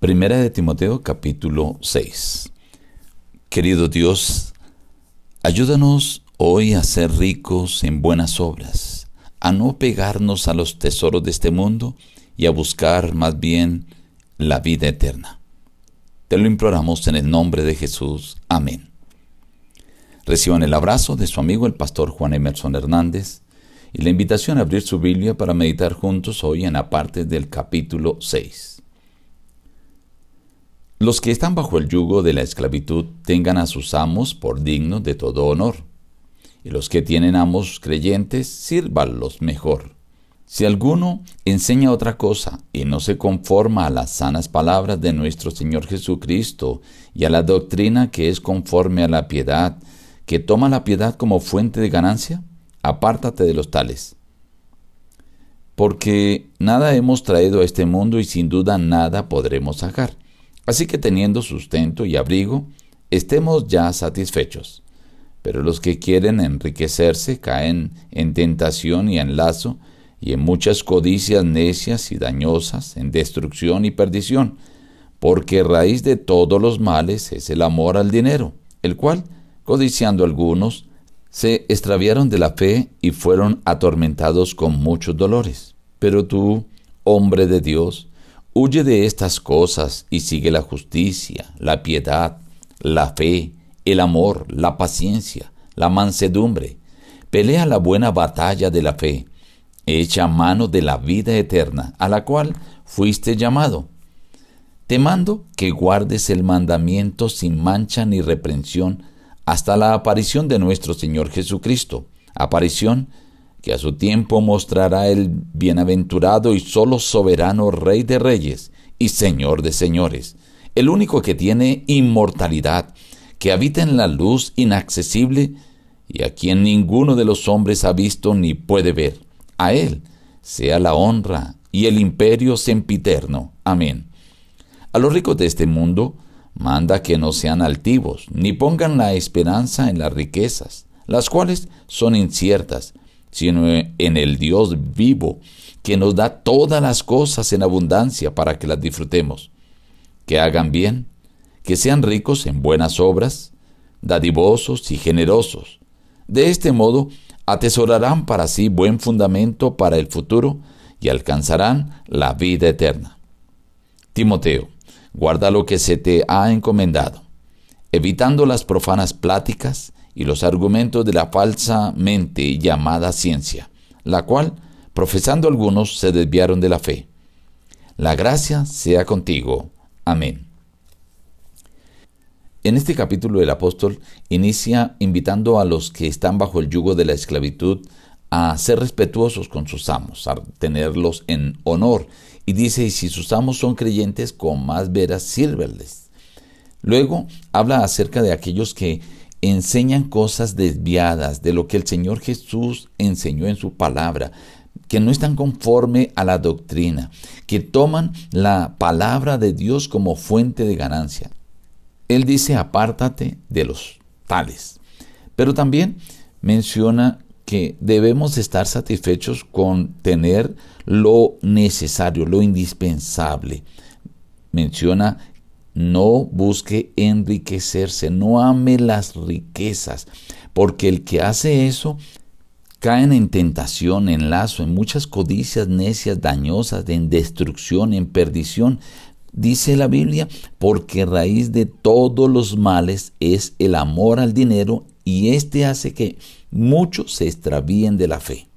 Primera de Timoteo capítulo 6. Querido Dios, ayúdanos hoy a ser ricos en buenas obras, a no pegarnos a los tesoros de este mundo y a buscar más bien la vida eterna. Te lo imploramos en el nombre de Jesús. Amén. Reciban el abrazo de su amigo el pastor Juan Emerson Hernández y la invitación a abrir su Biblia para meditar juntos hoy en la parte del capítulo 6. Los que están bajo el yugo de la esclavitud tengan a sus amos por dignos de todo honor, y los que tienen amos creyentes sírvanlos mejor. Si alguno enseña otra cosa y no se conforma a las sanas palabras de nuestro Señor Jesucristo y a la doctrina que es conforme a la piedad, que toma la piedad como fuente de ganancia, apártate de los tales. Porque nada hemos traído a este mundo y sin duda nada podremos sacar. Así que teniendo sustento y abrigo, estemos ya satisfechos. Pero los que quieren enriquecerse caen en tentación y en lazo, y en muchas codicias necias y dañosas, en destrucción y perdición, porque raíz de todos los males es el amor al dinero, el cual, codiciando algunos, se extraviaron de la fe y fueron atormentados con muchos dolores. Pero tú, hombre de Dios, Huye de estas cosas y sigue la justicia, la piedad, la fe, el amor, la paciencia, la mansedumbre. Pelea la buena batalla de la fe. Echa mano de la vida eterna, a la cual fuiste llamado. Te mando que guardes el mandamiento sin mancha ni reprensión hasta la aparición de nuestro Señor Jesucristo, aparición que a su tiempo mostrará el bienaventurado y solo soberano Rey de Reyes y Señor de Señores, el único que tiene inmortalidad, que habita en la luz inaccesible y a quien ninguno de los hombres ha visto ni puede ver. A Él sea la honra y el imperio sempiterno. Amén. A los ricos de este mundo manda que no sean altivos, ni pongan la esperanza en las riquezas, las cuales son inciertas, sino en el Dios vivo, que nos da todas las cosas en abundancia para que las disfrutemos. Que hagan bien, que sean ricos en buenas obras, dadivosos y generosos. De este modo, atesorarán para sí buen fundamento para el futuro y alcanzarán la vida eterna. Timoteo, guarda lo que se te ha encomendado, evitando las profanas pláticas y los argumentos de la falsa mente llamada ciencia, la cual, profesando algunos, se desviaron de la fe. La gracia sea contigo. Amén. En este capítulo el apóstol inicia invitando a los que están bajo el yugo de la esclavitud a ser respetuosos con sus amos, a tenerlos en honor. Y dice, y si sus amos son creyentes, con más veras sírveles. Luego habla acerca de aquellos que enseñan cosas desviadas de lo que el Señor Jesús enseñó en su palabra, que no están conforme a la doctrina, que toman la palabra de Dios como fuente de ganancia. Él dice, apártate de los tales. Pero también menciona que debemos estar satisfechos con tener lo necesario, lo indispensable. Menciona no busque enriquecerse, no ame las riquezas, porque el que hace eso caen en tentación, en lazo, en muchas codicias necias, dañosas, en destrucción, en perdición. Dice la Biblia, porque raíz de todos los males es el amor al dinero y éste hace que muchos se extravíen de la fe.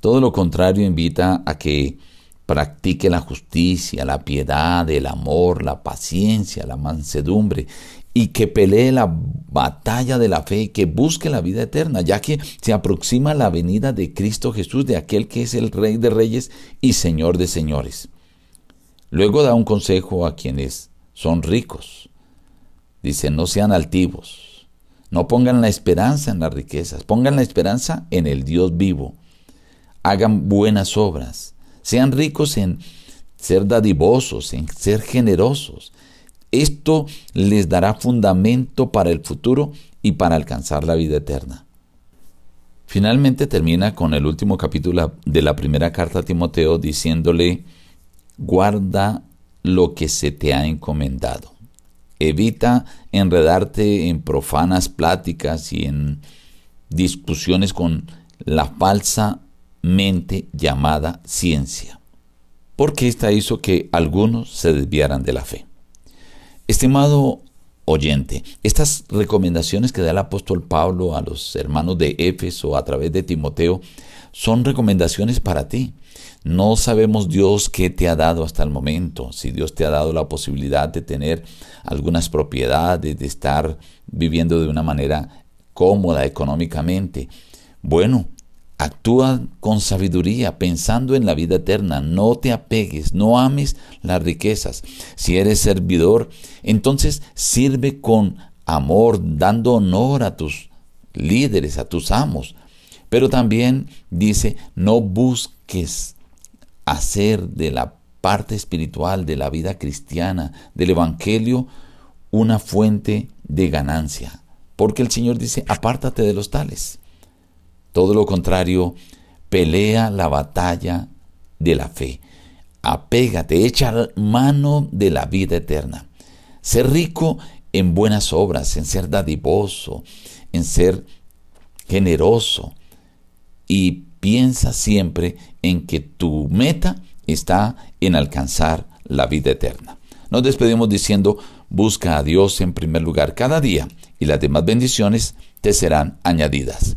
Todo lo contrario invita a que practique la justicia, la piedad, el amor, la paciencia, la mansedumbre, y que pelee la batalla de la fe y que busque la vida eterna, ya que se aproxima la venida de Cristo Jesús, de aquel que es el Rey de Reyes y Señor de Señores. Luego da un consejo a quienes son ricos. Dice, no sean altivos, no pongan la esperanza en las riquezas, pongan la esperanza en el Dios vivo. Hagan buenas obras, sean ricos en ser dadivosos, en ser generosos. Esto les dará fundamento para el futuro y para alcanzar la vida eterna. Finalmente termina con el último capítulo de la primera carta a Timoteo diciéndole, guarda lo que se te ha encomendado. Evita enredarte en profanas pláticas y en discusiones con la falsa mente llamada ciencia, porque esta hizo que algunos se desviaran de la fe. Estimado oyente, estas recomendaciones que da el apóstol Pablo a los hermanos de Éfeso a través de Timoteo son recomendaciones para ti. No sabemos Dios qué te ha dado hasta el momento, si Dios te ha dado la posibilidad de tener algunas propiedades, de estar viviendo de una manera cómoda económicamente. Bueno, Actúa con sabiduría, pensando en la vida eterna. No te apegues, no ames las riquezas. Si eres servidor, entonces sirve con amor, dando honor a tus líderes, a tus amos. Pero también dice, no busques hacer de la parte espiritual de la vida cristiana, del Evangelio, una fuente de ganancia. Porque el Señor dice, apártate de los tales. Todo lo contrario, pelea la batalla de la fe. Apégate, echa mano de la vida eterna. Ser rico en buenas obras, en ser dadivoso, en ser generoso. Y piensa siempre en que tu meta está en alcanzar la vida eterna. Nos despedimos diciendo, busca a Dios en primer lugar cada día y las demás bendiciones te serán añadidas.